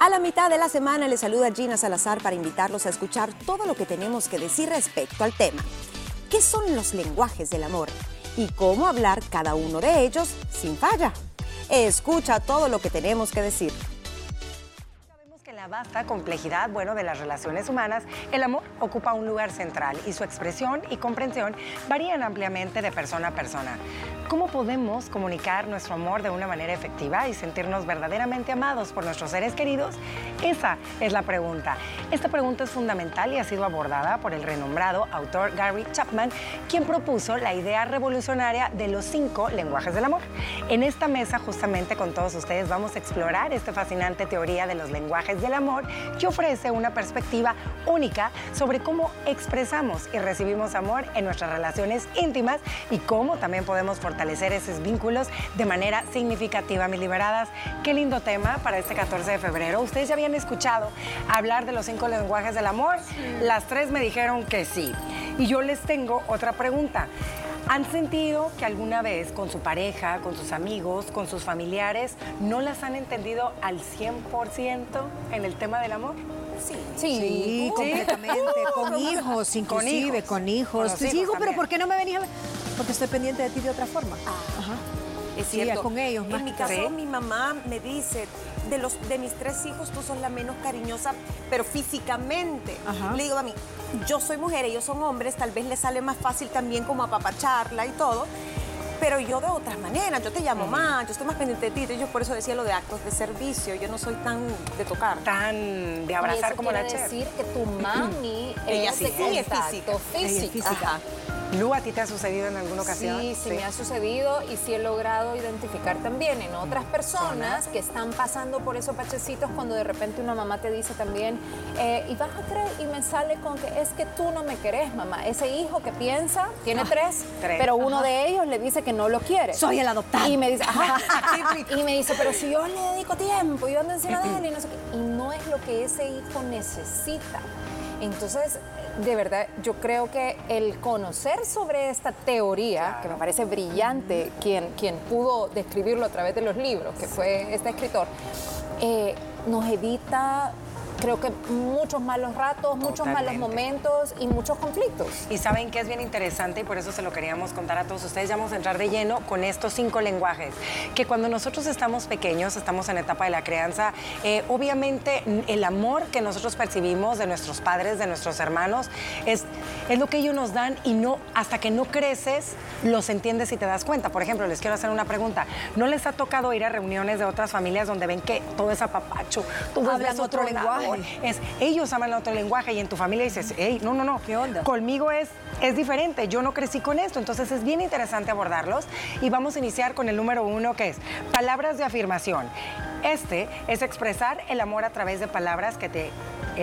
A la mitad de la semana les saluda Gina Salazar para invitarlos a escuchar todo lo que tenemos que decir respecto al tema. ¿Qué son los lenguajes del amor? ¿Y cómo hablar cada uno de ellos sin falla? Escucha todo lo que tenemos que decir vasta complejidad, bueno, de las relaciones humanas, el amor ocupa un lugar central y su expresión y comprensión varían ampliamente de persona a persona. ¿Cómo podemos comunicar nuestro amor de una manera efectiva y sentirnos verdaderamente amados por nuestros seres queridos? Esa es la pregunta. Esta pregunta es fundamental y ha sido abordada por el renombrado autor Gary Chapman, quien propuso la idea revolucionaria de los cinco lenguajes del amor. En esta mesa, justamente con todos ustedes, vamos a explorar esta fascinante teoría de los lenguajes del amor que ofrece una perspectiva única sobre cómo expresamos y recibimos amor en nuestras relaciones íntimas y cómo también podemos fortalecer esos vínculos de manera significativa, mis liberadas. Qué lindo tema para este 14 de febrero. Ustedes ya habían escuchado hablar de los cinco lenguajes del amor. Las tres me dijeron que sí. Y yo les tengo otra pregunta. ¿Han sentido que alguna vez con su pareja, con sus amigos, con sus familiares, no las han entendido al 100% en el tema del amor? Sí, sí, completamente. con hijos, inclusive, con hijos. Con hijos. pero ¿por qué no me venís a ver? Porque estoy pendiente de ti de otra forma. Ah. Ajá. Es cierto. con ellos. en mi caso, mi mamá me dice, de, los, de mis tres hijos, tú sos la menos cariñosa, pero físicamente. Le digo a mí, yo soy mujer, ellos son hombres, tal vez les sale más fácil también como apapacharla y todo. Pero yo de otras maneras, yo te llamo más, yo estoy más pendiente de ti. Yo por eso decía lo de actos de servicio. Yo no soy tan de tocar. Tan de abrazar como la chef. decir que tu mami ella sí, es física. física. Lu, ¿a ti te ha sucedido en alguna ocasión? Sí, sí, me ha sucedido y sí he logrado identificar también en otras personas que están pasando por esos pachecitos cuando de repente una mamá te dice también, eh, y vas a creer, y me sale con que es que tú no me querés, mamá. Ese hijo que piensa, tiene ah, tres, pero uno de ellos le dice que no lo quiere. Soy el adoptado. Y me dice, y me dice, pero si yo le dedico tiempo, yo ando encima de él y no sé qué. Y no es lo que ese hijo necesita. Entonces, de verdad, yo creo que el conocer sobre esta teoría, que me parece brillante, quien, quien pudo describirlo a través de los libros, que fue este escritor, eh, nos evita creo que muchos malos ratos, muchos malos momentos y muchos conflictos. Y saben que es bien interesante y por eso se lo queríamos contar a todos ustedes. Ya vamos a entrar de lleno con estos cinco lenguajes. Que cuando nosotros estamos pequeños, estamos en etapa de la crianza, eh, obviamente el amor que nosotros percibimos de nuestros padres, de nuestros hermanos, es, es lo que ellos nos dan y no, hasta que no creces, los entiendes y te das cuenta. Por ejemplo, les quiero hacer una pregunta. ¿No les ha tocado ir a reuniones de otras familias donde ven que todo es apapacho, tú hablas otro, lenguaje? es ellos aman otro lenguaje y en tu familia dices, hey, no, no, no, ¿qué onda? Conmigo es, es diferente, yo no crecí con esto, entonces es bien interesante abordarlos y vamos a iniciar con el número uno que es palabras de afirmación. Este es expresar el amor a través de palabras que te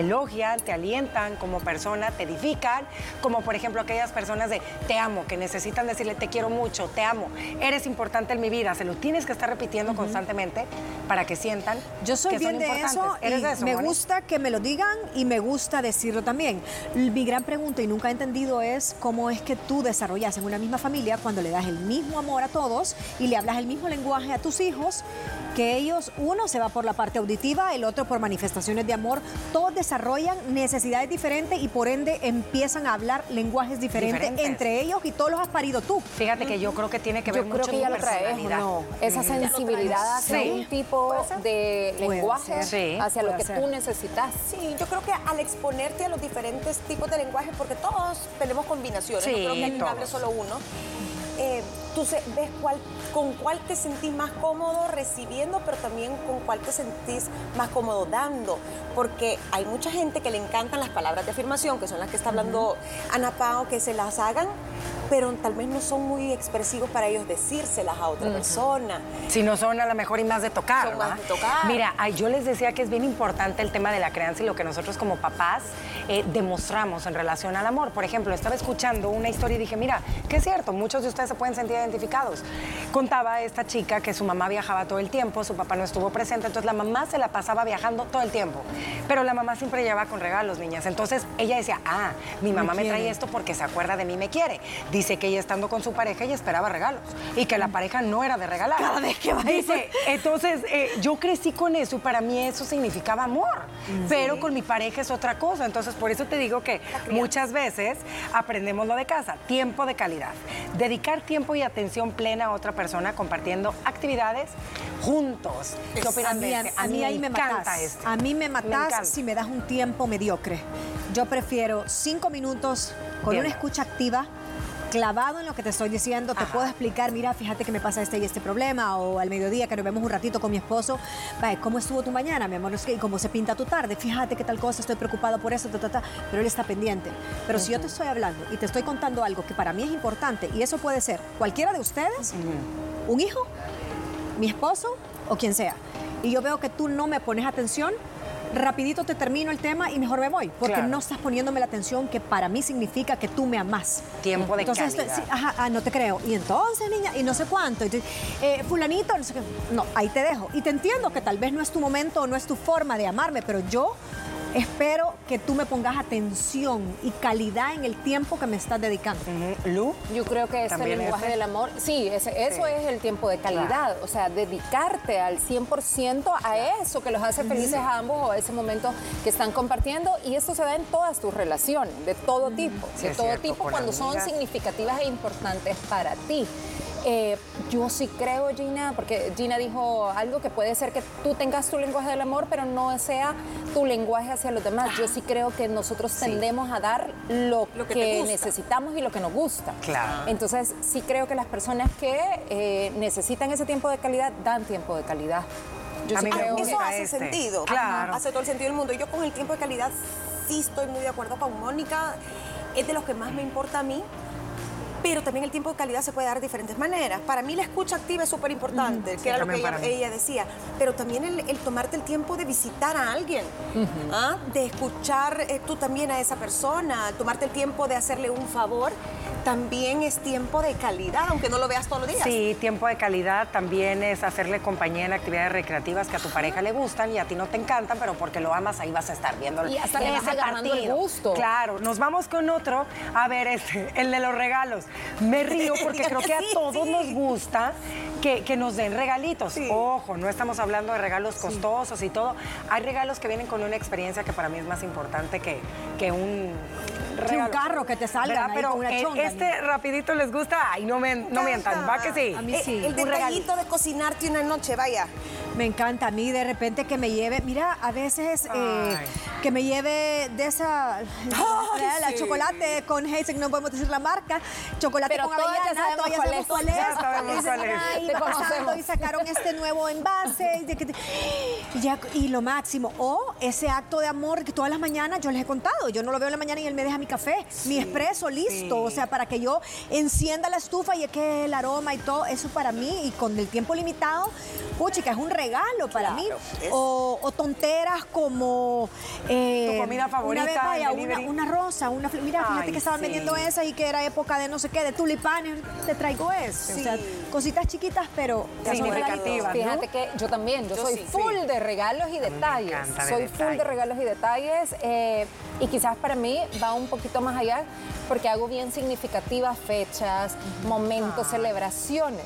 elogian, te alientan como persona, te edifican, como por ejemplo aquellas personas de te amo, que necesitan decirle te quiero mucho, te amo, eres importante en mi vida, se lo tienes que estar repitiendo constantemente para que sientan Yo soy que bien de eso, ¿Eres de eso, me gusta que me lo digan y me gusta decirlo también. Mi gran pregunta y nunca he entendido es cómo es que tú desarrollas en una misma familia cuando le das el mismo amor a todos y le hablas el mismo lenguaje a tus hijos, que ellos, uno se va por la parte auditiva, el otro por manifestaciones de amor, todos desarrollan necesidades diferentes y por ende empiezan a hablar lenguajes diferentes, entre ellos y todos los has parido tú. Fíjate que yo creo que tiene que ver yo mucho creo que ya lo traes, no, esa sensibilidad hacia un tipo de lenguaje hacia lo que tú necesitas. Sí, yo creo que al exponerte a los diferentes tipos de lenguajes, porque todos tenemos combinaciones, no creo que alguien hable solo uno. Eh, tú ves cuál, con cuál te sentís más cómodo recibiendo, pero también con cuál te sentís más cómodo dando. Porque hay mucha gente que le encantan las palabras de afirmación, que son las que está hablando Ana Pao, que se las hagan, pero tal vez no son muy expresivos para ellos decírselas a otra persona. Si no son a lo mejor y más de tocar. Son más de tocar. Mira, yo les decía que es bien importante el tema de la crianza y lo que nosotros como papás eh, demostramos en relación al amor. Por ejemplo, estaba escuchando una historia y dije, mira, que es cierto, muchos de ustedes se pueden sentir identificados. Contaba esta chica que su mamá viajaba todo el tiempo, su papá no estuvo presente, entonces la mamá se la pasaba viajando todo el tiempo. Pero la mamá siempre llevaba con regalos, niñas. Entonces ella decía, ah, mi mamá me, trae esto porque se acuerda de mí, me quiere dice que ella estando con su pareja ella esperaba regalos y que la pareja no era de regalar. Cada vez que va Dice, entonces eh, yo crecí con eso y para mí eso significaba amor, pero con mi pareja es otra cosa. Entonces por eso te digo que muchas veces aprendemos lo de casa, tiempo de calidad. Dedicar tiempo y atención plena a otra persona compartiendo actividades juntos. ¿Qué opinas de a, este? a mí ahí me encanta matas. este. A mí me matas si me das un tiempo mediocre. Yo prefiero cinco minutos con Bien. una escucha activa clavado en lo que te estoy diciendo, te Ajá. puedo explicar, mira, fíjate que me pasa este y este problema, o al mediodía que nos vemos un ratito con mi esposo, vaya, ¿cómo estuvo tu mañana, mi amor? Que, ¿Y cómo se pinta tu tarde? Fíjate qué tal cosa, estoy preocupado por eso, ta, ta, ta. pero él está pendiente. Pero si yo te estoy hablando y te estoy contando algo que para mí es importante, y eso puede ser cualquiera de ustedes, un hijo, mi esposo o quien sea, y yo veo que tú no me pones atención, rapidito te termino el tema y mejor me voy, porque Claro. no estás poniéndome la atención que para mí significa que tú me amas. Tiempo de entonces, calidad. sí, ajá, ah, no te creo. Y entonces, niña, y no sé cuánto. Y eh, fulanito, no sé qué. No, ahí te dejo. Y te entiendo que tal vez no es tu momento o no es tu forma de amarme, pero yo espero que tú me pongas atención y calidad en el tiempo que me estás dedicando. Lu, Yo creo que este ¿También lenguaje del amor, sí, ese- eso Sí. es el tiempo de calidad, o sea, dedicarte al 100% a eso que los hace felices a ambos o a ese momento que están compartiendo. Y esto se da en todas tus relaciones, de todo tipo, Sí, de es todo cierto, tipo cuando son significativas e importantes para ti. Eh, yo sí creo, Gina, porque Gina dijo algo que puede ser que tú tengas tu lenguaje del amor, pero no sea tu lenguaje hacia los demás. Yo sí creo que nosotros tendemos a dar lo, Lo que que, necesitamos y lo que nos gusta. Claro. Entonces, sí creo que las personas que eh, necesitan ese tiempo de calidad dan tiempo de calidad. Yo A sí mí me creo gusta Eso que... hace este. sentido. Claro. Hace todo el sentido del mundo. Yo con el tiempo de calidad sí estoy muy de acuerdo con Mónica. Es de los que más me importa a mí. Pero también el tiempo de calidad se puede dar de diferentes maneras. Para mí la escucha activa es súper importante, que era lo que ella, decía. Pero también el, el tomarte el tiempo de visitar a alguien, ¿ah? de escuchar eh, tú también a esa persona, tomarte el tiempo de hacerle un favor, también es tiempo de calidad, aunque no lo veas todos los días. Sí, tiempo de calidad también es hacerle compañía en actividades recreativas que a tu pareja le gustan y a ti no te encantan, pero porque lo amas ahí vas a estar viendo Y hasta le vas agarrando el gusto. Claro, nos vamos con otro. A ver, este, el de los regalos. Me río porque creo que a todos sí. nos gusta que, que nos den regalitos. Sí. Ojo, no estamos hablando de regalos costosos y todo. Hay regalos que vienen con una experiencia que para mí es más importante que, que un regalo. carro que te ahí Pero una eh, chonga, este rapidito les gusta. Ay, no, me, no mientan, va que sí. A mí Eh, sí. El detallito de cocinarte una noche, vaya. Me encanta a mí de repente que me lleve, mira, a veces eh, que me lleve de esa, la sí. chocolate con Hazel, no podemos decir la marca, chocolate Pero con todas ya avellana, sabemos cuál sabemos es. cuál es. Ya sabemos Y cuál es. "Ay, Te iba pasando conocemos. y sacaron este nuevo envase y, de que te- y ya, y lo máximo. O ese acto de amor que todas las mañanas yo les he contado, yo no lo veo en la mañana y él me deja mi café, mi expreso listo, o sea, para que yo encienda la estufa y es que el aroma y todo, eso para mí y con el tiempo limitado, puchica, es un regalo para mí. es- O, o tonteras como... eh, Tu comida favorita, Una vez, vaya, el una, una rosa, una Mira, fíjate que estaban sí. vendiendo esas y que era época de no sé qué, de tulipanes. Te traigo eso. O sea, cositas chiquitas, pero Significativas. Fíjate que yo también, yo, Yo soy sí. full de regalos y me detalles. soy full detalles. de regalos y detalles. eh, y quizás para mí va un poquito más allá porque hago bien significativas fechas, momentos, Ah. celebraciones.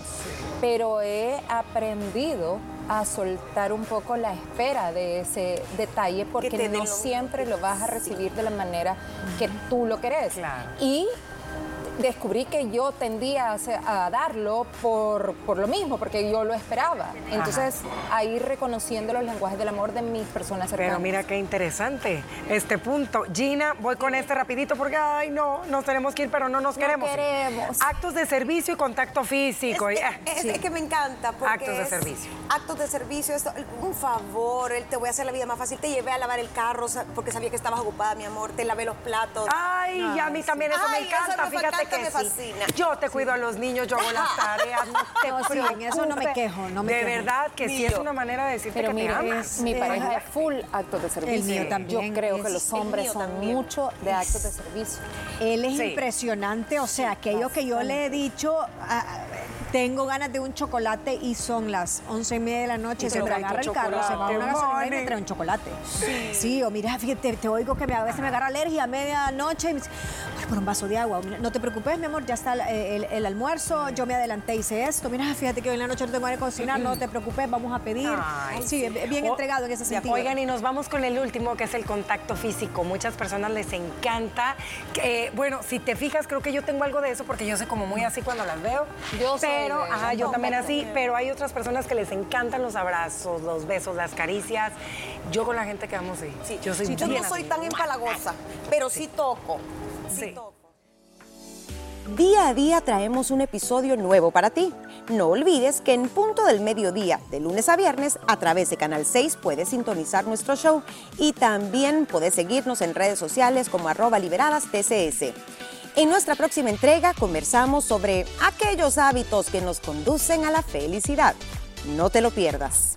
Pero he aprendido a soltar un poco la espera de ese detalle porque no lo- siempre lo vas a recibir de la manera que tú lo querés. Claro. Y descubrí que yo tendía a, darlo por, por lo mismo, porque yo lo esperaba. Entonces, a ir reconociendo los lenguajes del amor de mis personas cercanas. Pero mira qué interesante este punto. Gina, voy con este rapidito porque, ay, no, nos tenemos que ir, pero no nos No queremos. Actos de servicio y contacto físico. Es, que me encanta. Porque Actos de es servicio. Actos de servicio, esto, un favor, él te voy a hacer la vida más fácil. Te llevé a lavar el carro porque sabía que estabas ocupada, mi amor. Te lavé los platos. Ay, y a mí también eso Ay, me eso encanta, me fíjate encanta, que me sí. fascina. Yo te cuido a los niños, yo hago las tareas, no te No, sí, en eso no me quejo, no me De quejo. verdad que Ni sí es una manera de decirte Pero que mira, te amas. mi pareja es full actos de servicio. mío también. Yo creo que los el hombres son también. mucho de actos de servicio. Él es Sí. impresionante, o sea, aquello que yo le he dicho, tengo ganas de un chocolate y son las once y media de la noche, y se me agarra el carro, se va a una gasolina y me trae un chocolate. Sí. o mira, fíjate, te oigo que a veces me agarra alergia a medianoche y me dice, por un vaso de agua. No te preocupes, mi amor, ya está el, almuerzo, yo me adelanté, hice esto. Mira, fíjate que hoy en la noche no tengo que cocinar, no te preocupes, vamos a pedir. sí, bien entregado en ese sentido. Oigan, y nos vamos con el último, que es el contacto físico. Muchas personas les encanta. Que, bueno, si te fijas, creo que yo tengo algo de eso porque yo soy como muy así cuando las veo. Yo pero, ajá, yo también así, pero hay otras personas que les encantan los abrazos, los besos, las caricias. Yo con la gente que amo, sí. sí. Yo, soy yo no soy tan empalagosa, pero sí, toco. Sí. Toco. Día a día traemos un episodio nuevo para ti. No olvides que en punto del mediodía, de lunes a viernes, a través de Canal 6 puedes sintonizar nuestro show y también puedes seguirnos en redes sociales como arroba liberadas TCS. En nuestra próxima entrega conversamos sobre aquellos hábitos que nos conducen a la felicidad. No te lo pierdas.